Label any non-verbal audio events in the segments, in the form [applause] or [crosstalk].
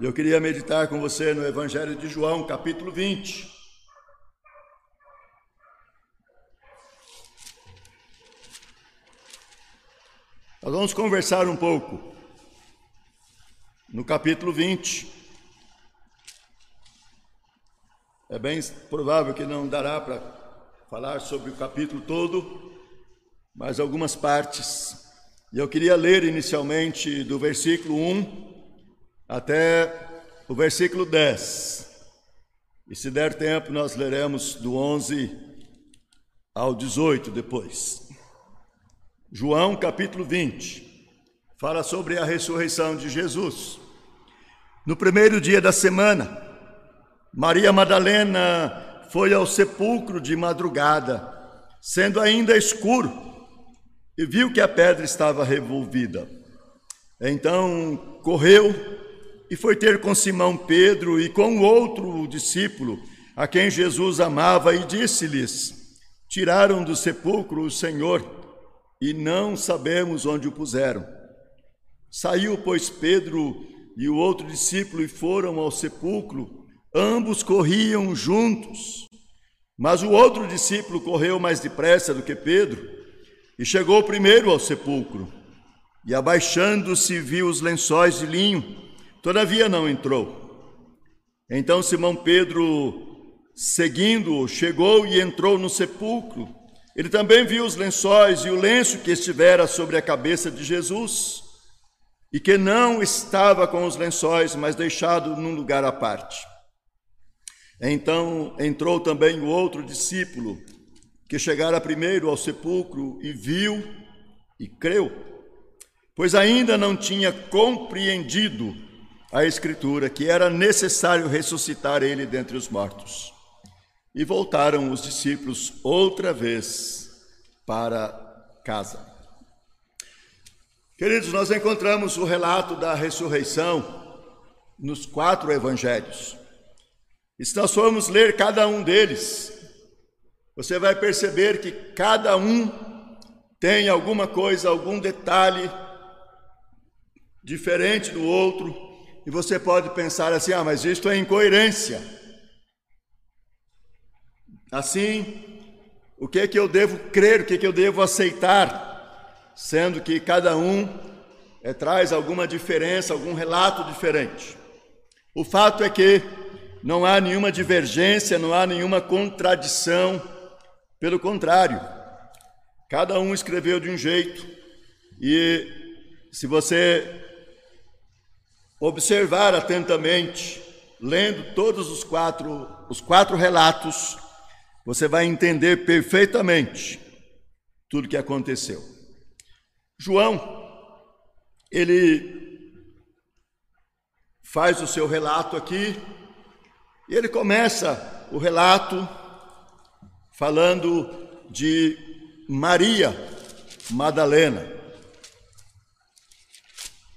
Eu queria meditar com você no Evangelho de João, capítulo 20. Nós vamos conversar um pouco no capítulo 20. É bem provável que não dará para falar sobre o capítulo todo, mas algumas partes. E eu queria ler inicialmente do versículo 1 até o versículo 10. E se der tempo, nós leremos do 11 ao 18 depois. João capítulo 20 fala sobre a ressurreição de Jesus. No primeiro dia da semana, Maria Madalena foi ao sepulcro de madrugada, sendo ainda escuro, e viu que a pedra estava revolvida. Então correu e foi ter com Simão Pedro e com outro discípulo, a quem Jesus amava, e disse-lhes: Tiraram do sepulcro o Senhor e não sabemos onde o puseram. Saiu, pois, Pedro e o outro discípulo e foram ao sepulcro. Ambos corriam juntos. Mas o outro discípulo correu mais depressa do que Pedro e chegou primeiro ao sepulcro. E abaixando-se, viu os lençóis de linho Todavia não entrou. Então Simão Pedro, seguindo-o, chegou e entrou no sepulcro. Ele também viu os lençóis e o lenço que estivera sobre a cabeça de Jesus, e que não estava com os lençóis, mas deixado num lugar à parte. Então entrou também o outro discípulo, que chegara primeiro ao sepulcro e viu e creu, pois ainda não tinha compreendido a Escritura que era necessário ressuscitar ele dentre os mortos. E voltaram os discípulos outra vez para casa. Queridos, nós encontramos o relato da ressurreição nos quatro evangelhos. E se nós formos ler cada um deles, você vai perceber que cada um tem alguma coisa, algum detalhe diferente do outro, e você pode pensar assim: ah, mas isto é incoerência. Assim, o que é que eu devo crer, o que é que eu devo aceitar, sendo que cada um é, traz alguma diferença, algum relato diferente. O fato é que não há nenhuma divergência, não há nenhuma contradição, pelo contrário, cada um escreveu de um jeito, e se você observar atentamente, lendo todos os quatro, os quatro relatos, você vai entender perfeitamente tudo que aconteceu. João, ele faz o seu relato aqui, e ele começa o relato falando de Maria Madalena.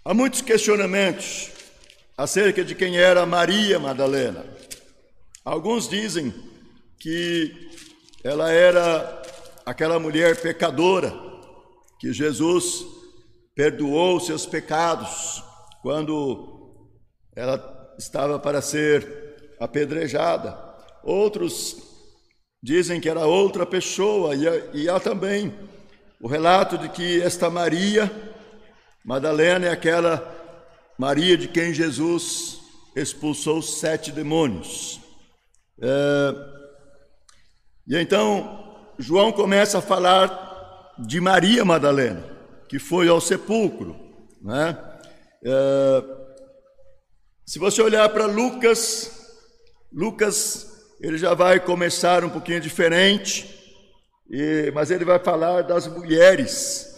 Há muitos questionamentos acerca de quem era Maria Madalena. Alguns dizem que ela era aquela mulher pecadora que Jesus perdoou seus pecados quando ela estava para ser apedrejada. Outros dizem que era outra pessoa, e há também o relato de que esta Maria Madalena é aquela Maria de quem Jesus expulsou sete demônios. É, e então João começa a falar de Maria Madalena, que foi ao sepulcro. Né? É, se você olhar para Lucas, Lucas ele já vai começar um pouquinho diferente, e, mas ele vai falar das mulheres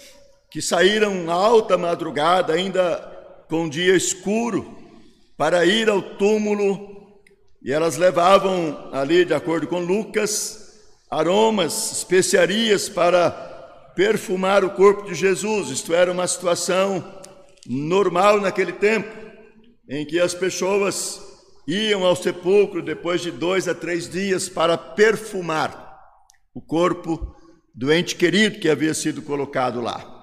que saíram alta madrugada, ainda com dia escuro para ir ao túmulo e elas levavam ali, de acordo com Lucas, aromas, especiarias para perfumar o corpo de Jesus. Isto era uma situação normal naquele tempo, em que as pessoas iam ao sepulcro depois de dois a três dias para perfumar o corpo do ente querido que havia sido colocado lá.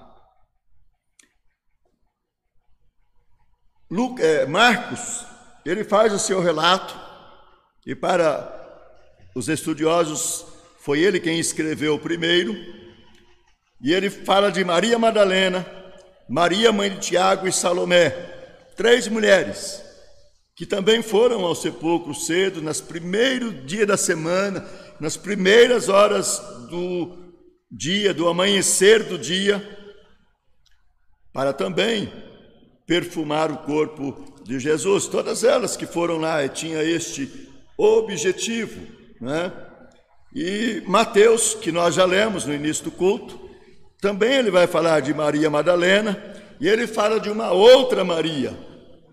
É, Marcos ele faz o seu relato, e para os estudiosos, foi ele quem escreveu primeiro, e ele fala de Maria Madalena, Maria, mãe de Tiago e Salomé, três mulheres que também foram ao sepulcro cedo, nas primeiros dias da semana, nas primeiras horas do dia, do amanhecer do dia, para também perfumar o corpo de Jesus. Todas elas que foram lá tinha este objetivo, né? E Mateus, que nós já lemos no início do culto, também ele vai falar de Maria Madalena e ele fala de uma outra Maria.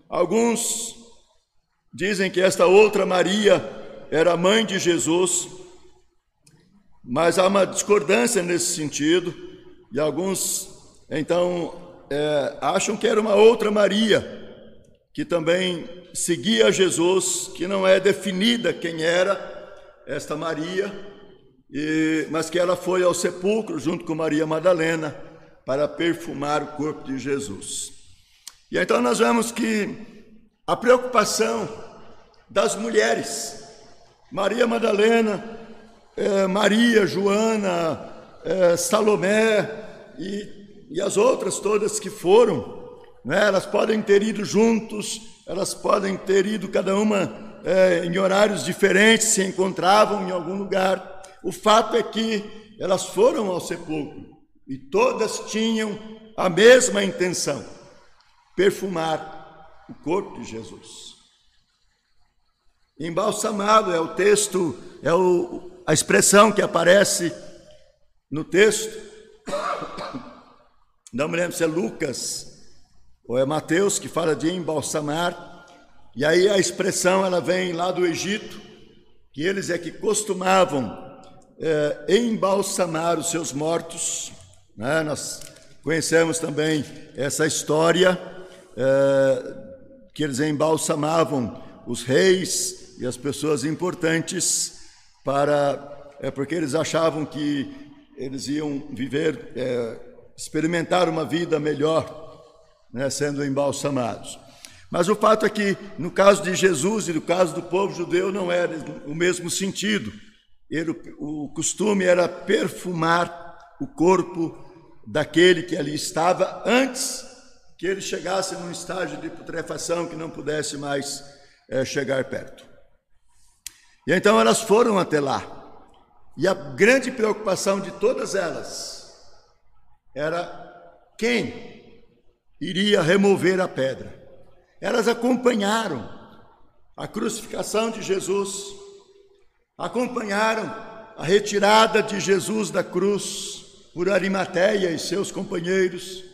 Alguns dizem que esta outra Maria era mãe de Jesus, mas há uma discordância nesse sentido e alguns então é, acham que era uma outra Maria que também seguia Jesus, que não é definida quem era esta Maria, e, mas que ela foi ao sepulcro junto com Maria Madalena para perfumar o corpo de Jesus. E então nós vemos que a preocupação das mulheres, Maria Madalena, é, Maria, Joana, é, Salomé e, e as outras todas que foram, né, elas podem ter ido juntos, elas podem ter ido cada uma é, em horários diferentes, se encontravam em algum lugar, o fato é que elas foram ao sepulcro e todas tinham a mesma intenção: perfumar o corpo de Jesus. Embalsamado é o texto, é o, a expressão que aparece no texto. Não me lembro se é Lucas ou é Mateus que fala de embalsamar. E aí a expressão ela vem lá do Egito, que eles é que costumavam é, embalsamar os seus mortos. Né? Nós conhecemos também essa história é, que eles embalsamavam os reis e as pessoas importantes para é porque eles achavam que eles iam viver, é, experimentar uma vida melhor, né, sendo embalsamados. Mas o fato é que, no caso de Jesus e no caso do povo judeu, não era o mesmo sentido ele, o costume era perfumar o corpo daquele que ali estava antes que ele chegasse num estágio de putrefação que não pudesse mais é, chegar perto. E então elas foram até lá. E a grande preocupação de todas elas era quem iria remover a pedra. Elas acompanharam a crucificação de Jesus acompanharam a retirada de Jesus da cruz por Arimateia e seus companheiros,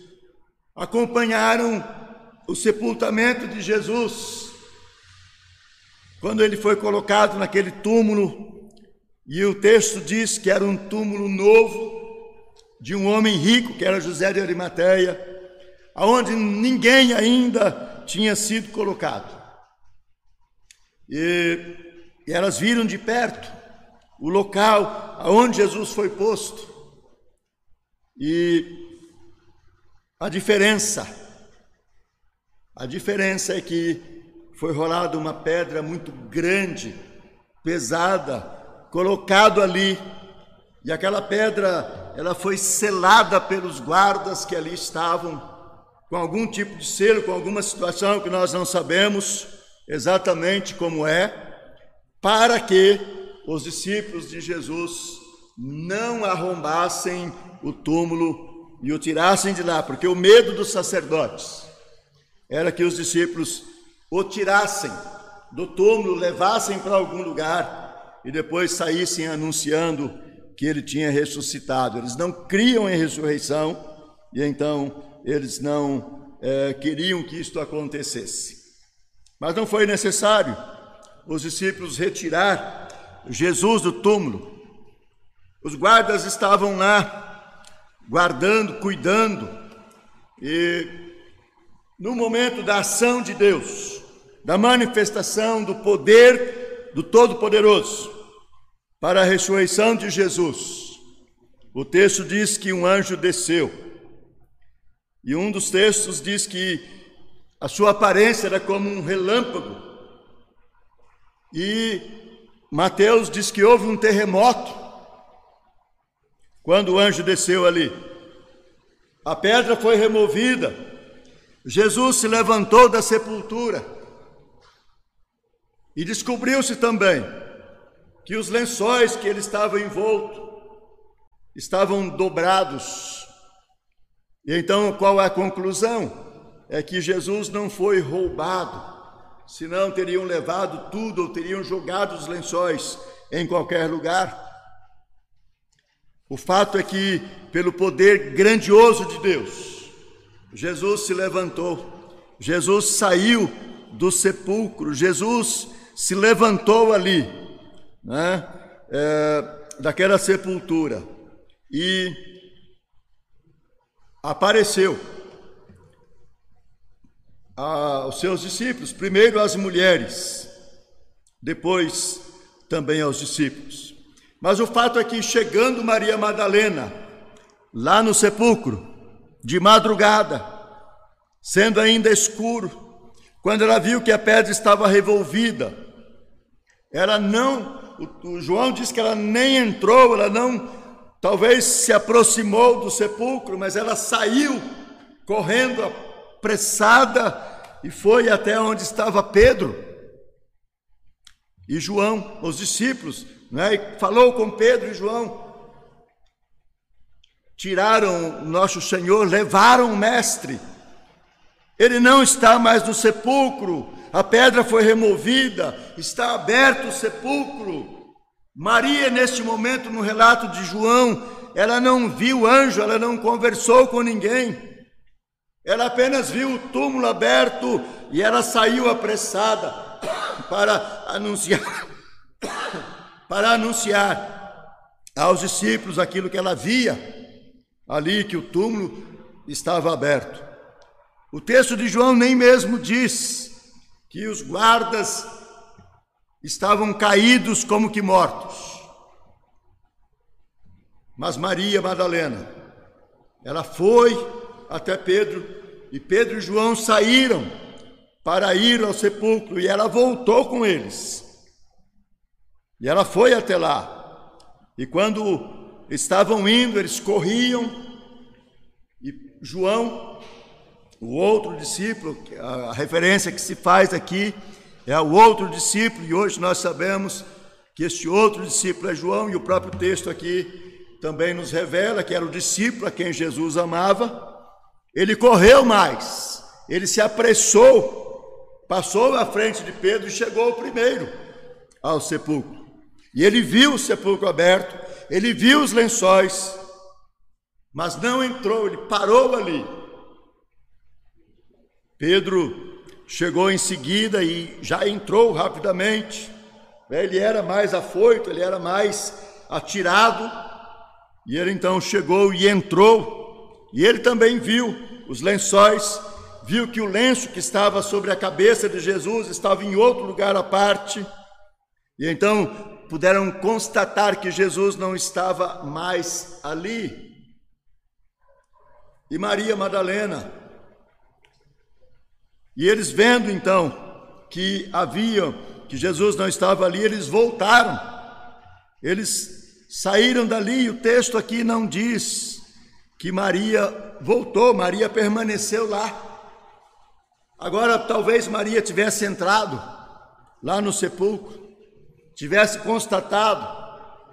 acompanharam o sepultamento de Jesus, quando ele foi colocado naquele túmulo, e o texto diz que era um túmulo novo, de um homem rico, que era José de Arimateia, aonde ninguém ainda tinha sido colocado. E e elas viram de perto o local aonde Jesus foi posto. E a diferença, a diferença é que foi rolada uma pedra muito grande, pesada, colocado ali, e aquela pedra, ela foi selada pelos guardas que ali estavam, com algum tipo de selo, com alguma situação que nós não sabemos exatamente como é, para que os discípulos de Jesus não arrombassem o túmulo e o tirassem de lá, porque o medo dos sacerdotes era que os discípulos o tirassem do túmulo, levassem para algum lugar e depois saíssem anunciando que ele tinha ressuscitado. Eles não criam em ressurreição e então eles não é, queriam que isto acontecesse. Mas não foi necessário os discípulos retirar Jesus do túmulo. Os guardas estavam lá, guardando, cuidando, e no momento da ação de Deus, da manifestação do poder do Todo-Poderoso para a ressurreição de Jesus, o texto diz que um anjo desceu, e um dos textos diz que a sua aparência era como um relâmpago, E Mateus diz que houve um terremoto quando o anjo desceu ali. A pedra foi removida. Jesus se levantou da sepultura. E descobriu-se também que os lençóis que ele estava envolto estavam dobrados. E então qual é a conclusão? É que Jesus não foi roubado, senão teriam levado tudo ou teriam jogado os lençóis em qualquer lugar. O fato é que, pelo poder grandioso de Deus, Jesus se levantou, Jesus saiu do sepulcro, Jesus se levantou ali, né, é, daquela sepultura e apareceu aos seus discípulos, primeiro às mulheres, depois também aos discípulos. Mas o fato é que chegando Maria Madalena, lá no sepulcro, de madrugada, sendo ainda escuro, quando ela viu que a pedra estava revolvida, ela não, o, o João diz que ela nem entrou, ela não, talvez se aproximou do sepulcro, mas ela saiu correndo apressada e foi até onde estava Pedro e João, os discípulos, né? e falou com Pedro e João. Tiraram nosso Senhor, levaram o Mestre. Ele não está mais no sepulcro, a pedra foi removida, está aberto o sepulcro. Maria, neste momento, no relato de João, ela não viu anjo, ela não conversou com ninguém. Ela apenas viu o túmulo aberto e ela saiu apressada para anunciar [coughs] para anunciar aos discípulos aquilo que ela via ali que o túmulo estava aberto. O texto de João nem mesmo diz que os guardas estavam caídos como que mortos. Mas Maria Madalena, ela foi até Pedro e Pedro e João saíram para ir ao sepulcro e ela voltou com eles. E ela foi até lá. E quando estavam indo, eles corriam e João, o outro discípulo, a referência que se faz aqui é o outro discípulo, e hoje nós sabemos que este outro discípulo é João, e o próprio texto aqui também nos revela que era o discípulo a quem Jesus amava. Ele correu mais, ele se apressou, passou à frente de Pedro e chegou primeiro ao sepulcro. E ele viu o sepulcro aberto, ele viu os lençóis, mas não entrou, ele parou ali. Pedro chegou em seguida e já entrou rapidamente. Ele era mais afoito, ele era mais atirado, e ele então chegou e entrou e ele também viu os lençóis, viu que o lenço que estava sobre a cabeça de Jesus estava em outro lugar à parte. E então puderam constatar que Jesus não estava mais ali. E Maria Madalena. E eles vendo então que havia que Jesus não estava ali, eles voltaram. Eles saíram dali, e o texto aqui não diz que Maria voltou, Maria permaneceu lá. Agora, talvez Maria tivesse entrado lá no sepulcro, tivesse constatado.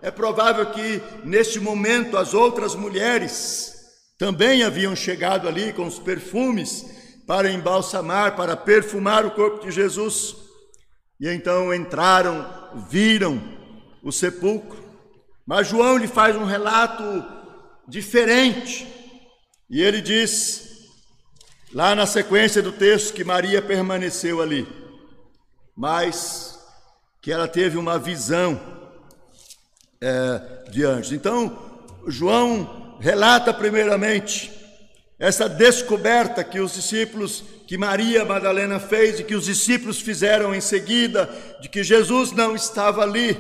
É provável que neste momento as outras mulheres também haviam chegado ali com os perfumes para embalsamar, para perfumar o corpo de Jesus. E então entraram, viram o sepulcro. Mas João lhe faz um relato diferente. E ele diz, lá na sequência do texto, que Maria permaneceu ali, mas que ela teve uma visão é, de anjos. Então, João relata primeiramente essa descoberta que os discípulos, que Maria Madalena fez e que os discípulos fizeram em seguida, de que Jesus não estava ali.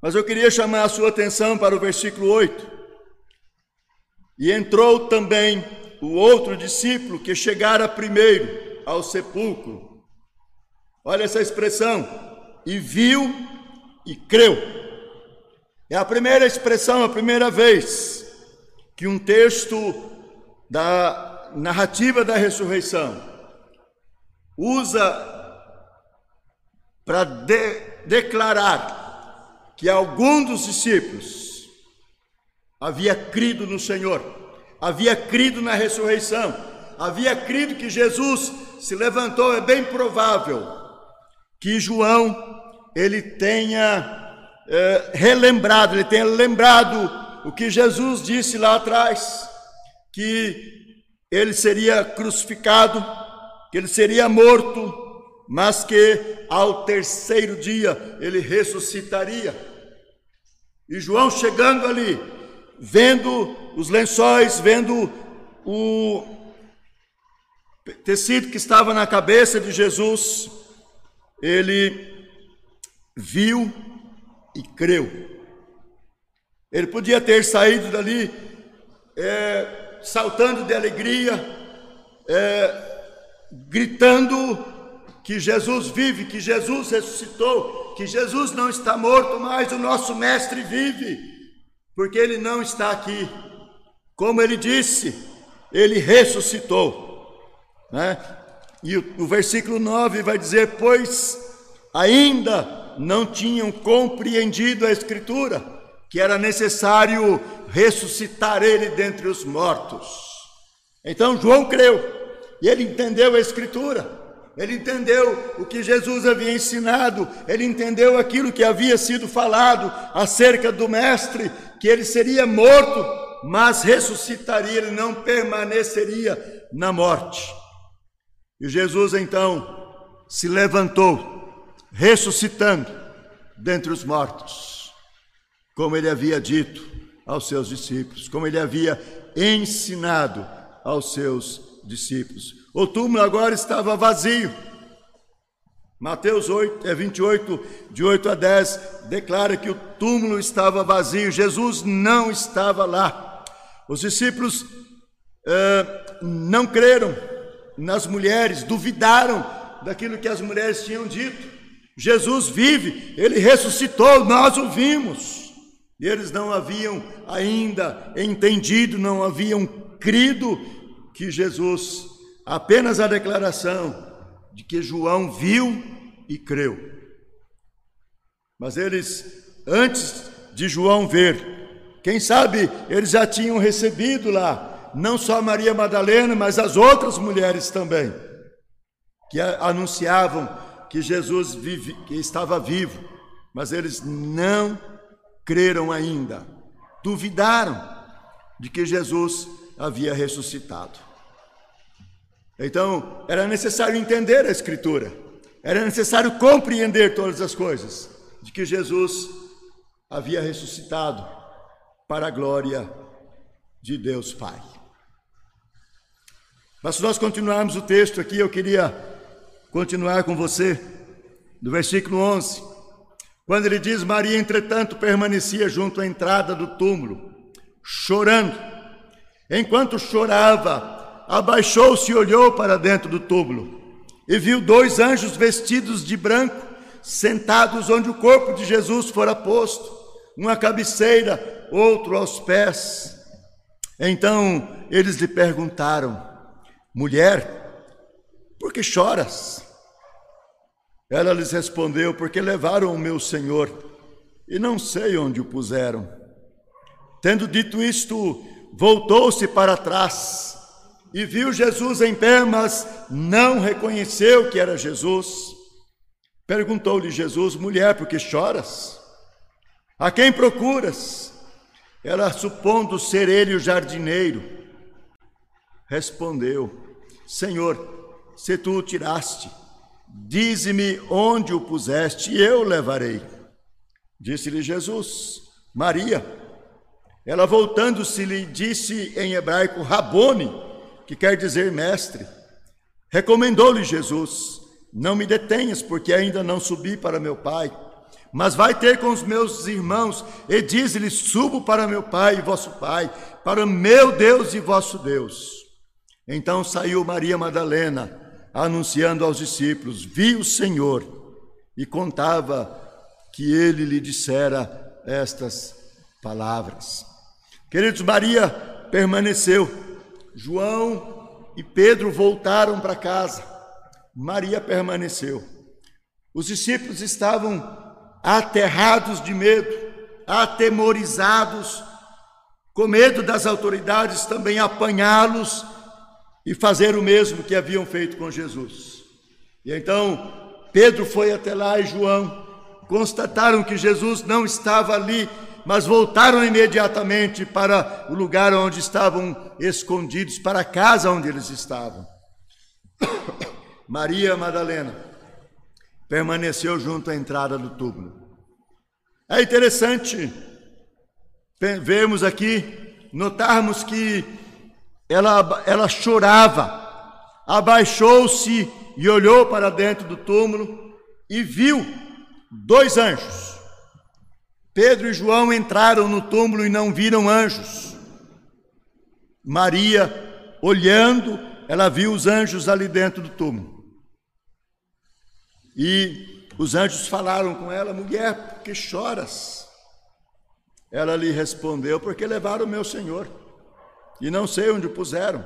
Mas eu queria chamar a sua atenção para o versículo 8. E entrou também o outro discípulo que chegara primeiro ao sepulcro. Olha essa expressão. e viu e creu. É a primeira expressão, a primeira vez que um texto da narrativa da ressurreição usa para de, declarar que algum dos discípulos havia crido no Senhor, havia crido na ressurreição, havia crido que Jesus se levantou. É bem provável que João ele tenha é, relembrado, ele tenha lembrado o que Jesus disse lá atrás, que ele seria crucificado, que ele seria morto, mas que ao terceiro dia ele ressuscitaria. E João chegando ali, vendo os lençóis, vendo o tecido que estava na cabeça de Jesus, ele viu e creu. Ele podia ter saído dali é, saltando de alegria, é, gritando que Jesus vive, que Jesus ressuscitou, que Jesus não está morto, mas o nosso Mestre vive, porque ele não está aqui. Como ele disse, ele ressuscitou. Né? E o, o versículo 9 vai dizer: Pois ainda não tinham compreendido a Escritura, que era necessário ressuscitar ele dentre os mortos. Então João creu, e ele entendeu a Escritura ele entendeu o que Jesus havia ensinado, ele entendeu aquilo que havia sido falado acerca do Mestre, que ele seria morto, mas ressuscitaria, ele não permaneceria na morte. E Jesus então se levantou, ressuscitando dentre os mortos, como ele havia dito aos seus discípulos, como ele havia ensinado aos seus discípulos. O túmulo agora estava vazio. Mateus 8, é 28, de 8 a 10, declara que o túmulo estava vazio, Jesus não estava lá. Os discípulos é, não creram nas mulheres, duvidaram daquilo que as mulheres tinham dito. Jesus vive, ele ressuscitou, nós o vimos. Eles não haviam ainda entendido, não haviam crido que Jesus apenas a declaração de que João viu e creu. Mas eles, antes de João ver, quem sabe eles já tinham recebido lá, não só Maria Madalena, mas as outras mulheres também, que anunciavam que Jesus vive, que estava vivo, mas eles não creram ainda, duvidaram de que Jesus havia ressuscitado. Então, era necessário entender a Escritura, era necessário compreender todas as coisas, de que Jesus havia ressuscitado para a glória de Deus Pai. Mas se nós continuarmos o texto aqui, eu queria continuar com você, no versículo 11, quando ele diz: Maria, entretanto, permanecia junto à entrada do túmulo, chorando. Enquanto chorava, abaixou-se e olhou para dentro do túmulo e viu dois anjos vestidos de branco sentados onde o corpo de Jesus fora posto, uma cabeceira, outro aos pés. Então eles lhe perguntaram: Mulher, por que choras? Ela lhes respondeu: Porque levaram o meu senhor e não sei onde o puseram. Tendo dito isto, voltou-se para trás e viu Jesus em pé, mas não reconheceu que era Jesus. Perguntou-lhe Jesus: Mulher, por que choras? A quem procuras? Ela, supondo ser ele o jardineiro, respondeu: Senhor, se tu o tiraste, dize-me onde o puseste e eu levarei. Disse-lhe Jesus: Maria. Ela, voltando-se, lhe disse em hebraico: Rabone que quer dizer mestre. Recomendou-lhe Jesus: Não me detenhas, porque ainda não subi para meu Pai. Mas vai ter com os meus irmãos e diz-lhe: Subo para meu Pai e vosso Pai, para meu Deus e vosso Deus. Então saiu Maria Madalena, anunciando aos discípulos: Vi o Senhor e contava que ele lhe dissera estas palavras. Queridos, Maria permaneceu, João e Pedro voltaram para casa, Maria permaneceu. Os discípulos estavam aterrados de medo, atemorizados, com medo das autoridades também apanhá-los e fazer o mesmo que haviam feito com Jesus. E então Pedro foi até lá e João constataram que Jesus não estava ali, mas voltaram imediatamente para o lugar onde estavam escondidos, para a casa onde eles estavam. [coughs] Maria Madalena permaneceu junto à entrada do túmulo. É interessante vermos aqui, notarmos que ela, ela chorava, abaixou-se e olhou para dentro do túmulo e viu dois anjos. Pedro e João entraram no túmulo e não viram anjos. Maria, olhando, ela viu os anjos ali dentro do túmulo. E os anjos falaram com ela: mulher, por que choras? Ela lhe respondeu: porque levaram o meu senhor e não sei onde o puseram.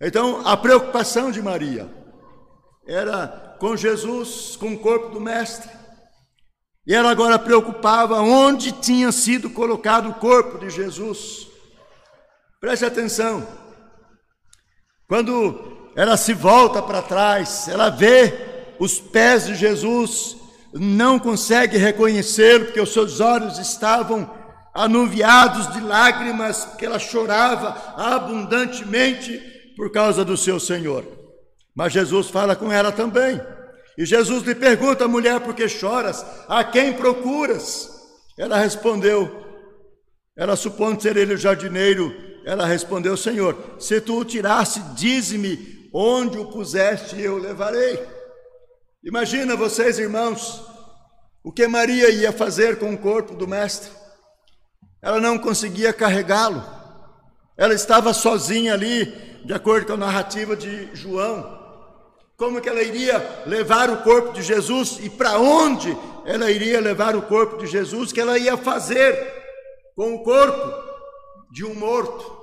Então, a preocupação de Maria era com Jesus, com o corpo do Mestre. E ela agora preocupava onde tinha sido colocado o corpo de Jesus. Preste atenção. Quando ela se volta para trás, ela vê os pés de Jesus, não consegue reconhecê-lo, porque os seus olhos estavam anuviados de lágrimas, porque ela chorava abundantemente por causa do seu Senhor. Mas Jesus fala com ela também. E Jesus lhe pergunta, mulher, por que choras? A quem procuras? Ela respondeu, ela supondo ser ele o jardineiro, ela respondeu, Senhor, se tu o tirasse, dize-me onde o puseste e eu levarei. Imagina vocês, irmãos, o que Maria ia fazer com o corpo do Mestre. Ela não conseguia carregá-lo. Ela estava sozinha ali, de acordo com a narrativa de João. Como que ela iria levar o corpo de Jesus e para onde ela iria levar o corpo de Jesus? Que ela ia fazer com o corpo de um morto?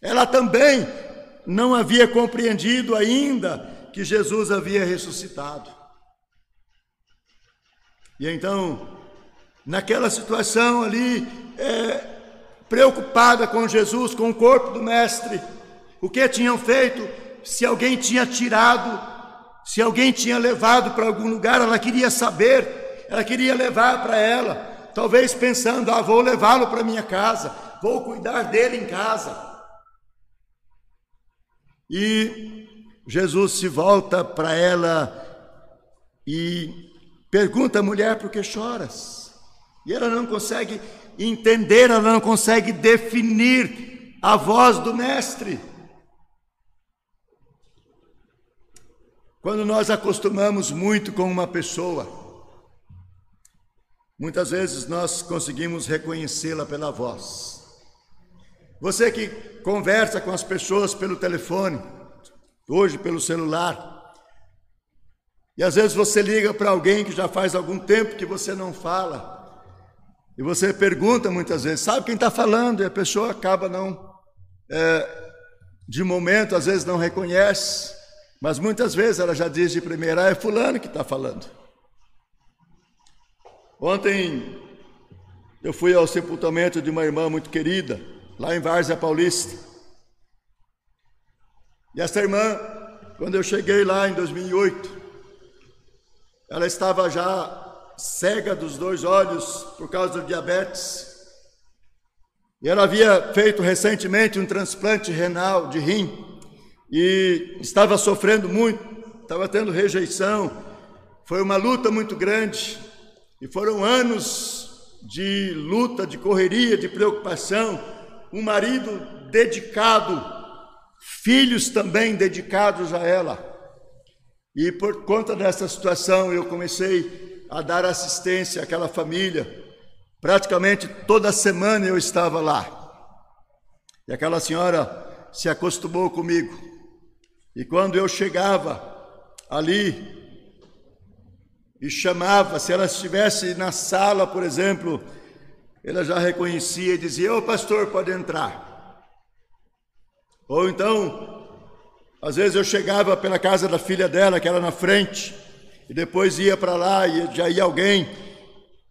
Ela também não havia compreendido ainda que Jesus havia ressuscitado. E então naquela situação ali, é, preocupada com Jesus, com o corpo do Mestre, o que tinham feito, se alguém tinha tirado, se alguém tinha levado para algum lugar, ela queria saber, ela queria levar para ela, talvez pensando: ah, vou levá-lo para minha casa, vou cuidar dele em casa. E Jesus se volta para ela e pergunta: mulher, por que choras? E ela não consegue entender, ela não consegue definir a voz do Mestre. Quando nós acostumamos muito com uma pessoa, muitas vezes nós conseguimos reconhecê-la pela voz. Você que conversa com as pessoas pelo telefone, hoje pelo celular, e às vezes você liga para alguém que já faz algum tempo que você não fala, e você pergunta muitas vezes, sabe quem está falando? E a pessoa acaba não, é, de momento, às vezes não reconhece, mas muitas vezes ela já diz de primeira, ah, é fulano que está falando. Ontem eu fui ao sepultamento de uma irmã muito querida, lá em Várzea Paulista. E essa irmã, quando eu cheguei lá em 2008, ela estava já cega dos dois olhos por causa do diabetes. E ela havia feito recentemente um transplante renal de rim e estava sofrendo muito, estava tendo rejeição. Foi uma luta muito grande e foram anos de luta, de correria, de preocupação. Um marido dedicado, filhos também dedicados a ela. E por conta dessa situação eu comecei a dar assistência àquela família. Praticamente toda semana eu estava lá. E aquela senhora se acostumou comigo. E quando eu chegava, ali e chamava, se ela estivesse na sala, por exemplo, ela já reconhecia e dizia: Ô pastor, pode entrar. Ou então, às vezes eu chegava pela casa da filha dela, que era na frente, e depois ia para lá e já ia alguém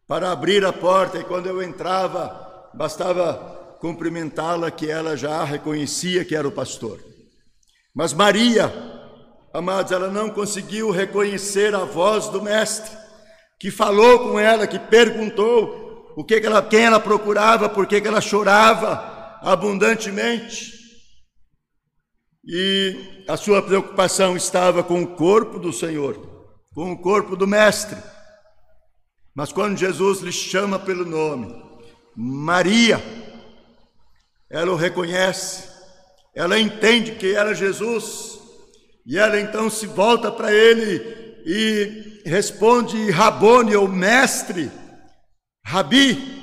para abrir a porta, e quando eu entrava, bastava cumprimentá-la, que ela já reconhecia que era o pastor. Mas Maria, amados, ela não conseguiu reconhecer a voz do Mestre, que falou com ela, que perguntou o que, que ela, quem ela procurava, por que, que ela chorava abundantemente. E a sua preocupação estava com o corpo do Senhor, com o corpo do Mestre. Mas quando Jesus lhe chama pelo nome, Maria, ela o reconhece, ela entende que era Jesus, e ela então se volta para ele e responde Rabone, ou mestre, Rabi.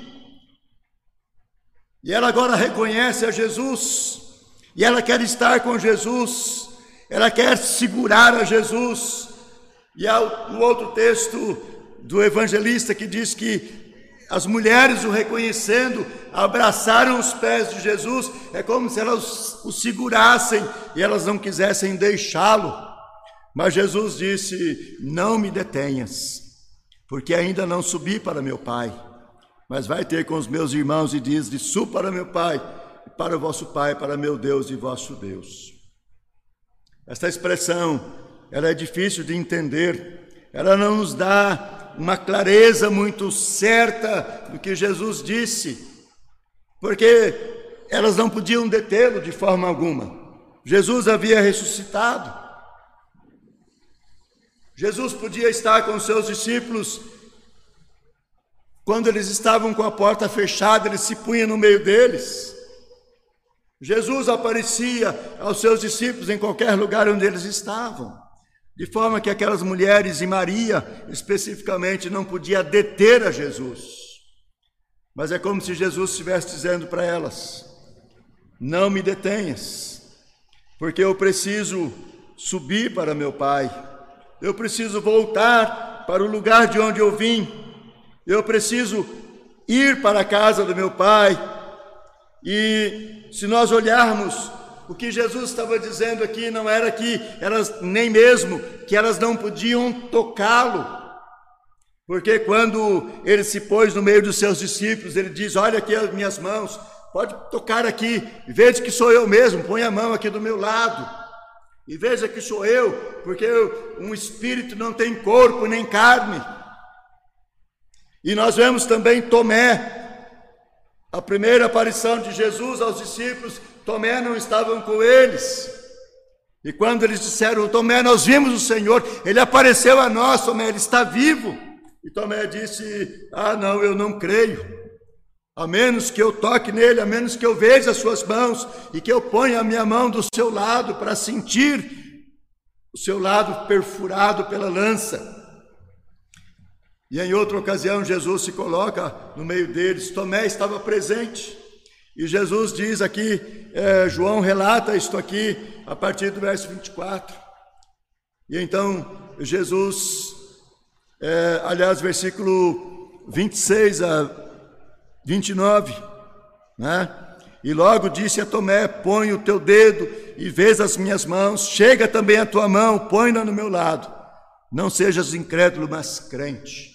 E ela agora reconhece a Jesus, e ela quer estar com Jesus, ela quer segurar a Jesus. E há o outro texto do evangelista que diz que as mulheres o reconhecendo, abraçaram os pés de Jesus, é como se elas o segurassem e elas não quisessem deixá-lo. Mas Jesus disse: Não me detenhas, porque ainda não subi para meu Pai, mas vai ter com os meus irmãos e diz: De para meu Pai, para o vosso Pai, para meu Deus e vosso Deus. Esta expressão, ela é difícil de entender, ela não nos dá uma clareza muito certa do que Jesus disse, porque elas não podiam detê-lo de forma alguma. Jesus havia ressuscitado. Jesus podia estar com seus discípulos quando eles estavam com a porta fechada, ele se punha no meio deles. Jesus aparecia aos seus discípulos em qualquer lugar onde eles estavam. De forma que aquelas mulheres e Maria, especificamente, não podia deter a Jesus. Mas é como se Jesus estivesse dizendo para elas: Não me detenhas, porque eu preciso subir para meu Pai, eu preciso voltar para o lugar de onde eu vim, eu preciso ir para a casa do meu Pai. E se nós olharmos o que Jesus estava dizendo aqui não era que elas, nem mesmo que elas não podiam tocá-lo, porque quando ele se pôs no meio dos seus discípulos, ele diz: Olha aqui as minhas mãos, pode tocar aqui, veja que sou eu mesmo, põe a mão aqui do meu lado, e veja que sou eu, porque um espírito não tem corpo nem carne. E nós vemos também Tomé, a primeira aparição de Jesus aos discípulos, Tomé não estavam com eles. E quando eles disseram, Tomé, nós vimos o Senhor, ele apareceu a nós, Tomé, ele está vivo. E Tomé disse: Ah, não, eu não creio. A menos que eu toque nele, a menos que eu veja as suas mãos e que eu ponha a minha mão do seu lado para sentir o seu lado perfurado pela lança. E em outra ocasião, Jesus se coloca no meio deles. Tomé estava presente. E Jesus diz aqui, é, João relata isto aqui a partir do verso 24. E então Jesus, é, aliás, versículo 26 a 29, né? E logo disse a Tomé: Põe o teu dedo e vês as minhas mãos, chega também a tua mão, põe-na no meu lado. Não sejas incrédulo, mas crente.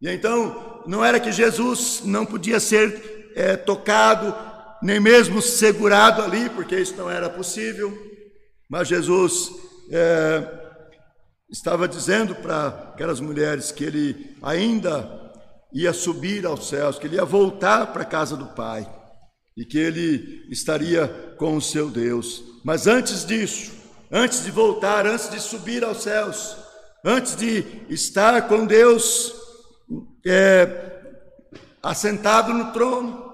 E então, não era que Jesus não podia ser é, tocado, nem mesmo segurado ali, porque isso não era possível. Mas Jesus é, estava dizendo para aquelas mulheres que ele ainda ia subir aos céus, que ele ia voltar para a casa do Pai e que ele estaria com o seu Deus. Mas antes disso, antes de voltar, antes de subir aos céus, antes de estar com Deus é, assentado no trono,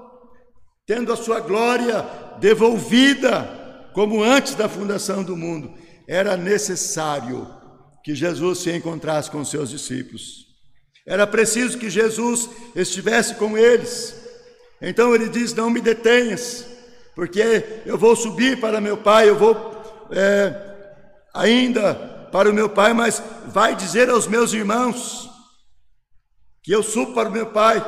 tendo a sua glória devolvida, como antes da fundação do mundo, era necessário que Jesus se encontrasse com seus discípulos. Era preciso que Jesus estivesse com eles. Então ele diz: Não me detenhas, porque eu vou subir para meu Pai, eu vou é, ainda para o meu pai, mas vai dizer aos meus irmãos que eu subo para o meu pai,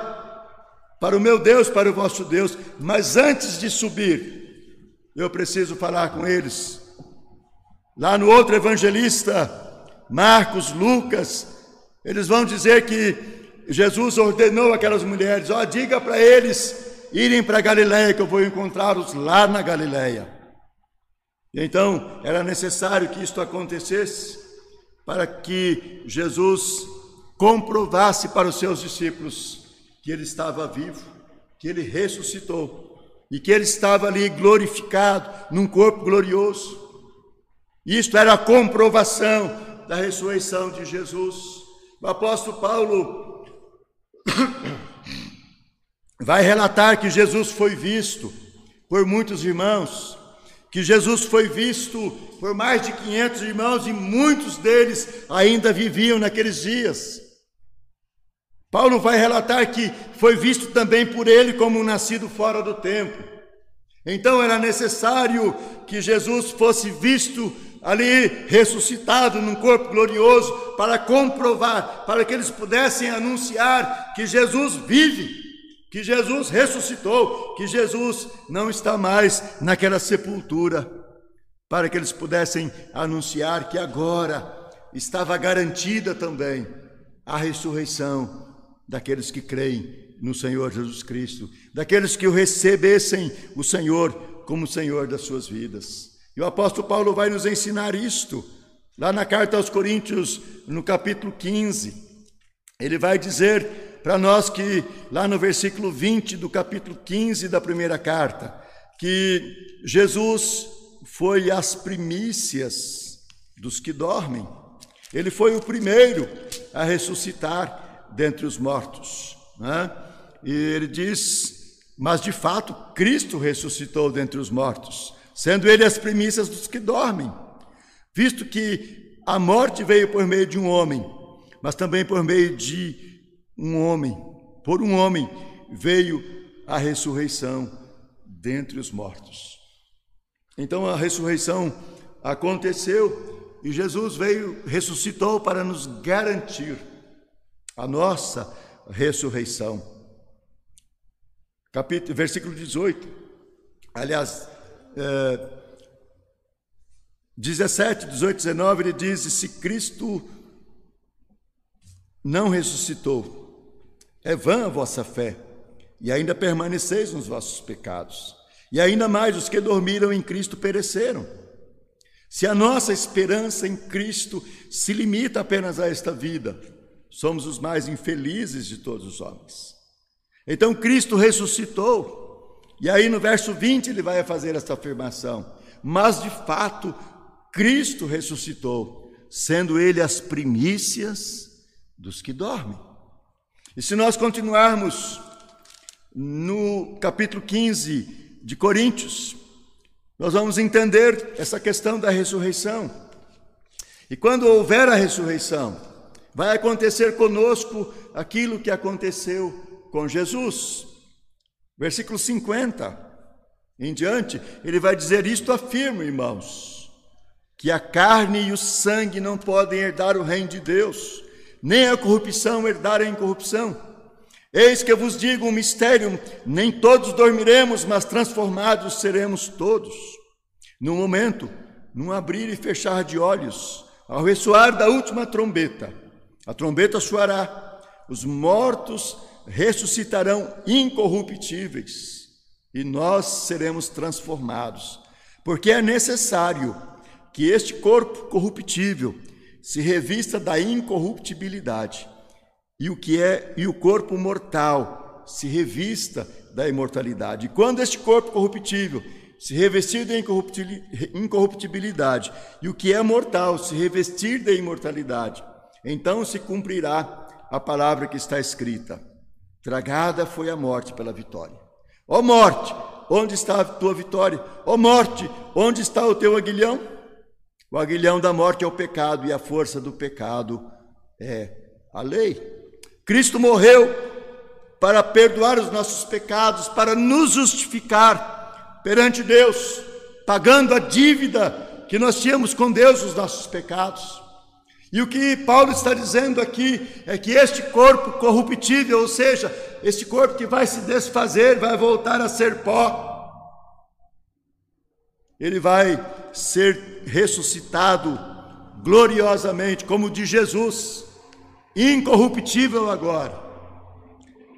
para o meu Deus, para o vosso Deus. Mas antes de subir, eu preciso falar com eles. Lá no outro evangelista, Marcos, Lucas, eles vão dizer que Jesus ordenou aquelas mulheres: ó, diga para eles irem para Galiléia, que eu vou encontrá-los lá na Galiléia. Então, era necessário que isto acontecesse para que Jesus comprovasse para os seus discípulos que ele estava vivo, que ele ressuscitou e que ele estava ali glorificado num corpo glorioso. Isto era a comprovação da ressurreição de Jesus. O apóstolo Paulo [coughs] vai relatar que Jesus foi visto por muitos irmãos, que Jesus foi visto por mais de 500 irmãos e muitos deles ainda viviam naqueles dias. Paulo vai relatar que foi visto também por ele como um nascido fora do tempo. Então era necessário que Jesus fosse visto ali ressuscitado num corpo glorioso para comprovar, para que eles pudessem anunciar que Jesus vive que Jesus ressuscitou, que Jesus não está mais naquela sepultura, para que eles pudessem anunciar que agora estava garantida também a ressurreição daqueles que creem no Senhor Jesus Cristo, daqueles que o recebessem o Senhor como Senhor das suas vidas. E o apóstolo Paulo vai nos ensinar isto, lá na carta aos Coríntios, no capítulo 15. Ele vai dizer para nós que, lá no versículo 20 do capítulo 15 da primeira carta, que Jesus foi as primícias dos que dormem. Ele foi o primeiro a ressuscitar dentre os mortos. Né? E ele diz: Mas de fato, Cristo ressuscitou dentre os mortos, sendo ele as primícias dos que dormem, visto que a morte veio por meio de um homem, mas também por meio de um homem, por um homem, veio a ressurreição dentre os mortos. Então a ressurreição aconteceu e Jesus veio, ressuscitou para nos garantir a nossa ressurreição. Capítulo, versículo 18, aliás, é, 17, 18, 19, ele diz: Se Cristo não ressuscitou, é vã a vossa fé, e ainda permaneceis nos vossos pecados. E ainda mais, os que dormiram em Cristo pereceram. Se a nossa esperança em Cristo se limita apenas a esta vida, somos os mais infelizes de todos os homens. Então Cristo ressuscitou, e aí no verso 20 ele vai fazer esta afirmação: Mas de fato, Cristo ressuscitou, sendo ele as primícias dos que dormem. E se nós continuarmos no capítulo 15 de Coríntios, nós vamos entender essa questão da ressurreição. E quando houver a ressurreição, vai acontecer conosco aquilo que aconteceu com Jesus. Versículo 50 em diante, ele vai dizer: Isto afirmo, irmãos, que a carne e o sangue não podem herdar o reino de Deus nem a corrupção herdar a incorrupção. Eis que eu vos digo um mistério: nem todos dormiremos, mas transformados seremos todos. No momento, num abrir e fechar de olhos, ao ressoar da última trombeta, a trombeta soará, os mortos ressuscitarão incorruptíveis e nós seremos transformados, porque é necessário que este corpo corruptível se revista da incorruptibilidade, e o que é e o corpo mortal se revista da imortalidade. E quando este corpo corruptível se revestir da incorruptibilidade, e o que é mortal se revestir da imortalidade, então se cumprirá a palavra que está escrita: Tragada foi a morte pela vitória. Ó morte, onde está a tua vitória? Ó morte, onde está o teu aguilhão? O aguilhão da morte é o pecado e a força do pecado é a lei. Cristo morreu para perdoar os nossos pecados, para nos justificar perante Deus, pagando a dívida que nós tínhamos com Deus os nossos pecados. E o que Paulo está dizendo aqui é que este corpo corruptível, ou seja, este corpo que vai se desfazer, vai voltar a ser pó, ele vai ser ressuscitado gloriosamente, como de Jesus, incorruptível agora.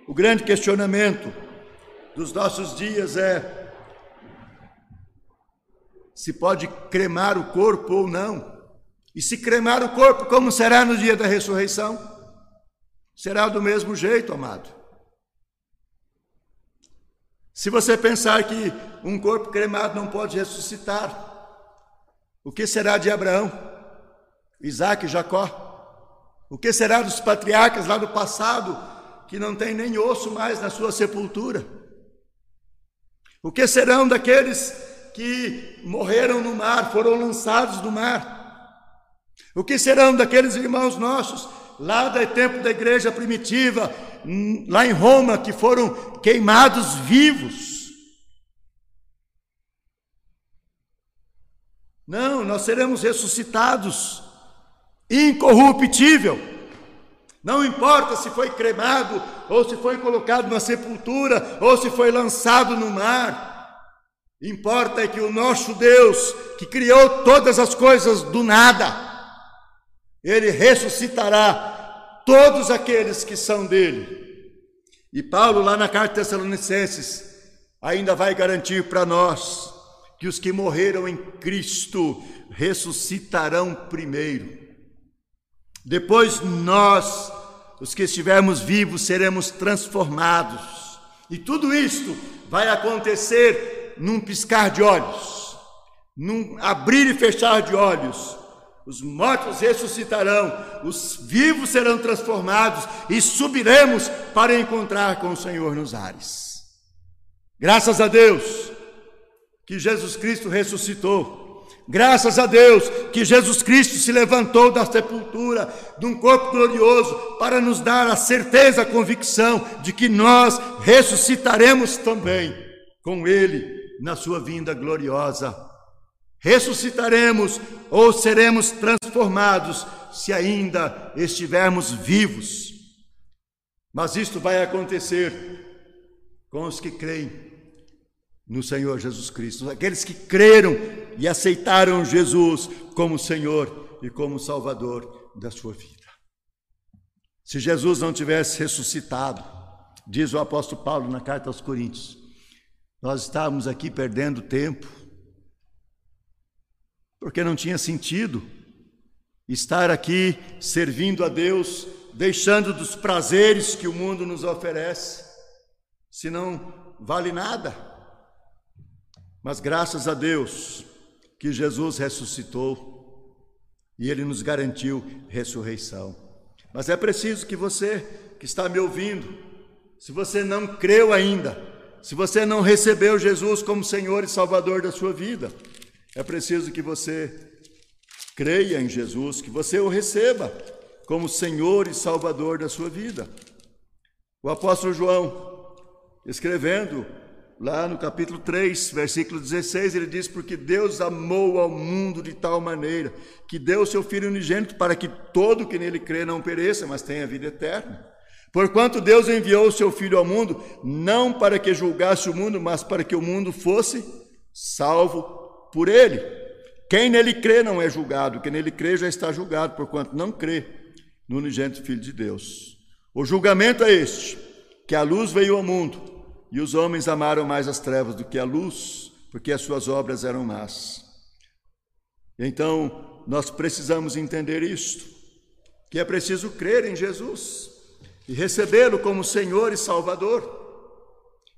O grande questionamento dos nossos dias é: se pode cremar o corpo ou não? E se cremar o corpo, como será no dia da ressurreição? Será do mesmo jeito, amado. Se você pensar que um corpo cremado não pode ressuscitar, o que será de Abraão, Isaac e Jacó? O que será dos patriarcas lá do passado, que não tem nem osso mais na sua sepultura? O que serão daqueles que morreram no mar, foram lançados no mar? O que serão daqueles irmãos nossos, lá do tempo da igreja primitiva, hum, lá em Roma, que foram queimados vivos? Não, nós seremos ressuscitados, incorruptível. Não importa se foi cremado, ou se foi colocado na sepultura, ou se foi lançado no mar. Importa é que o nosso Deus, que criou todas as coisas do nada, ele ressuscitará todos aqueles que são dele. E Paulo, lá na carta Tessalonicenses, ainda vai garantir para nós que os que morreram em Cristo ressuscitarão primeiro. Depois nós, os que estivermos vivos, seremos transformados. E tudo isto vai acontecer num piscar de olhos, num abrir e fechar de olhos os mortos ressuscitarão, os vivos serão transformados e subiremos para encontrar com o Senhor nos ares. Graças a Deus que Jesus Cristo ressuscitou. Graças a Deus que Jesus Cristo se levantou da sepultura, de um corpo glorioso, para nos dar a certeza, a convicção de que nós ressuscitaremos também com Ele na sua vinda gloriosa ressuscitaremos ou seremos transformados se ainda estivermos vivos. Mas isto vai acontecer com os que creem no Senhor Jesus Cristo, aqueles que creram e aceitaram Jesus como Senhor e como Salvador da sua vida. Se Jesus não tivesse ressuscitado, diz o apóstolo Paulo na carta aos Coríntios, nós estávamos aqui perdendo tempo, porque não tinha sentido estar aqui servindo a Deus, deixando dos prazeres que o mundo nos oferece, se não vale nada. Mas graças a Deus que Jesus ressuscitou e ele nos garantiu ressurreição. Mas é preciso que você que está me ouvindo, se você não creu ainda, se você não recebeu Jesus como Senhor e Salvador da sua vida, é preciso que você creia em Jesus, que você o receba como Senhor e Salvador da sua vida. O apóstolo João, escrevendo lá no capítulo 3, versículo 16, ele diz: Porque Deus amou ao mundo de tal maneira que deu o seu Filho unigênito para que todo que nele crê não pereça, mas tenha vida eterna. Porquanto Deus enviou o seu Filho ao mundo, não para que julgasse o mundo, mas para que o mundo fosse salvo por ele. Quem nele crê não é julgado, quem nele crê já está julgado, porquanto não crê no unigênito Filho de Deus. O julgamento é este: que a luz veio ao mundo, e os homens amaram mais as trevas do que a luz, porque as suas obras eram más. Então, nós precisamos entender isto, que é preciso crer em Jesus e recebê-lo como Senhor e Salvador,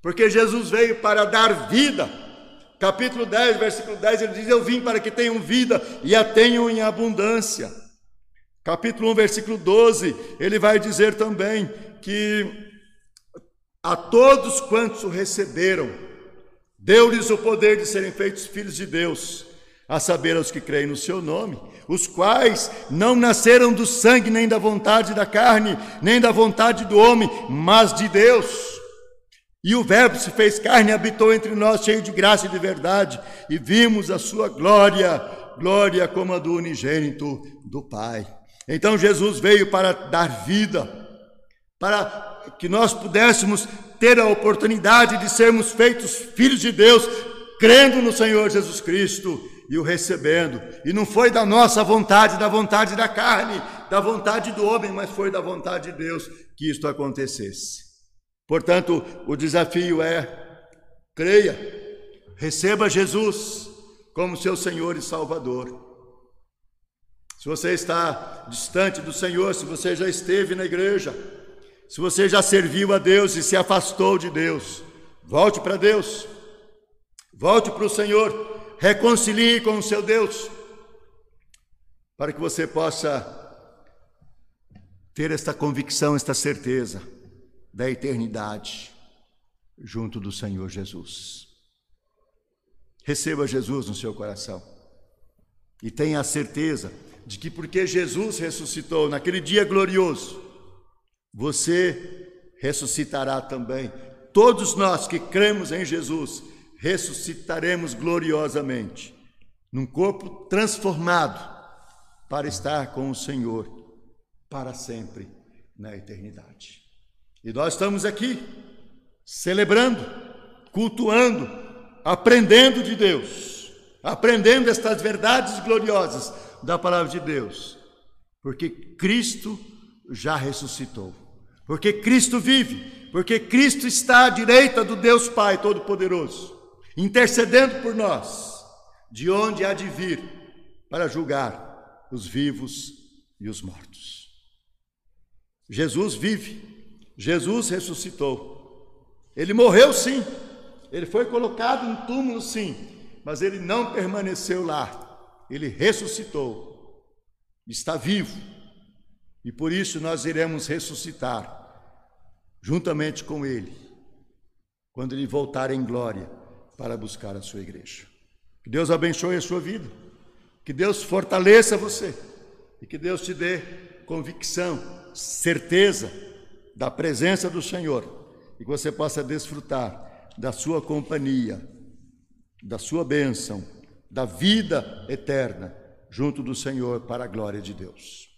porque Jesus veio para dar vida capítulo 10, versículo 10, ele diz: Eu vim para que tenham vida e a tenham em abundância. Capítulo 1, versículo 12, ele vai dizer também que a todos quantos o receberam, deu-lhes o poder de serem feitos filhos de Deus, a saber, aos que creem no seu nome, os quais não nasceram do sangue, nem da vontade da carne, nem da vontade do homem, mas de Deus. E o Verbo se fez carne e habitou entre nós, cheio de graça e de verdade, e vimos a sua glória, glória como a do unigênito do Pai. Então Jesus veio para dar vida, para que nós pudéssemos ter a oportunidade de sermos feitos filhos de Deus, crendo no Senhor Jesus Cristo e o recebendo. E não foi da nossa vontade, da vontade da carne, da vontade do homem, mas foi da vontade de Deus que isto acontecesse. Portanto, o desafio é: creia, receba Jesus como seu Senhor e Salvador. Se você está distante do Senhor, se você já esteve na igreja, se você já serviu a Deus e se afastou de Deus, volte para Deus, volte para o Senhor, reconcilie com o seu Deus, para que você possa ter esta convicção, esta certeza da eternidade junto do Senhor Jesus. Receba Jesus no seu coração e tenha a certeza de que porque Jesus ressuscitou naquele dia glorioso, você ressuscitará também. Todos nós que cremos em Jesus ressuscitaremos gloriosamente, num corpo transformado, para estar com o Senhor para sempre na eternidade. E nós estamos aqui celebrando, cultuando, aprendendo de Deus, aprendendo estas verdades gloriosas da palavra de Deus, porque Cristo já ressuscitou, porque Cristo vive, porque Cristo está à direita do Deus Pai Todo-Poderoso, intercedendo por nós, de onde há de vir para julgar os vivos e os mortos. Jesus vive, Jesus ressuscitou. Ele morreu sim, ele foi colocado no túmulo sim, mas ele não permaneceu lá. Ele ressuscitou, está vivo, e por isso nós iremos ressuscitar juntamente com ele, quando ele voltar em glória para buscar a sua igreja. Que Deus abençoe a sua vida, que Deus fortaleça você. E que Deus te dê convicção, certeza da presença do Senhor e que você possa desfrutar da sua companhia, da sua bênção da vida eterna junto do Senhor para a glória de Deus.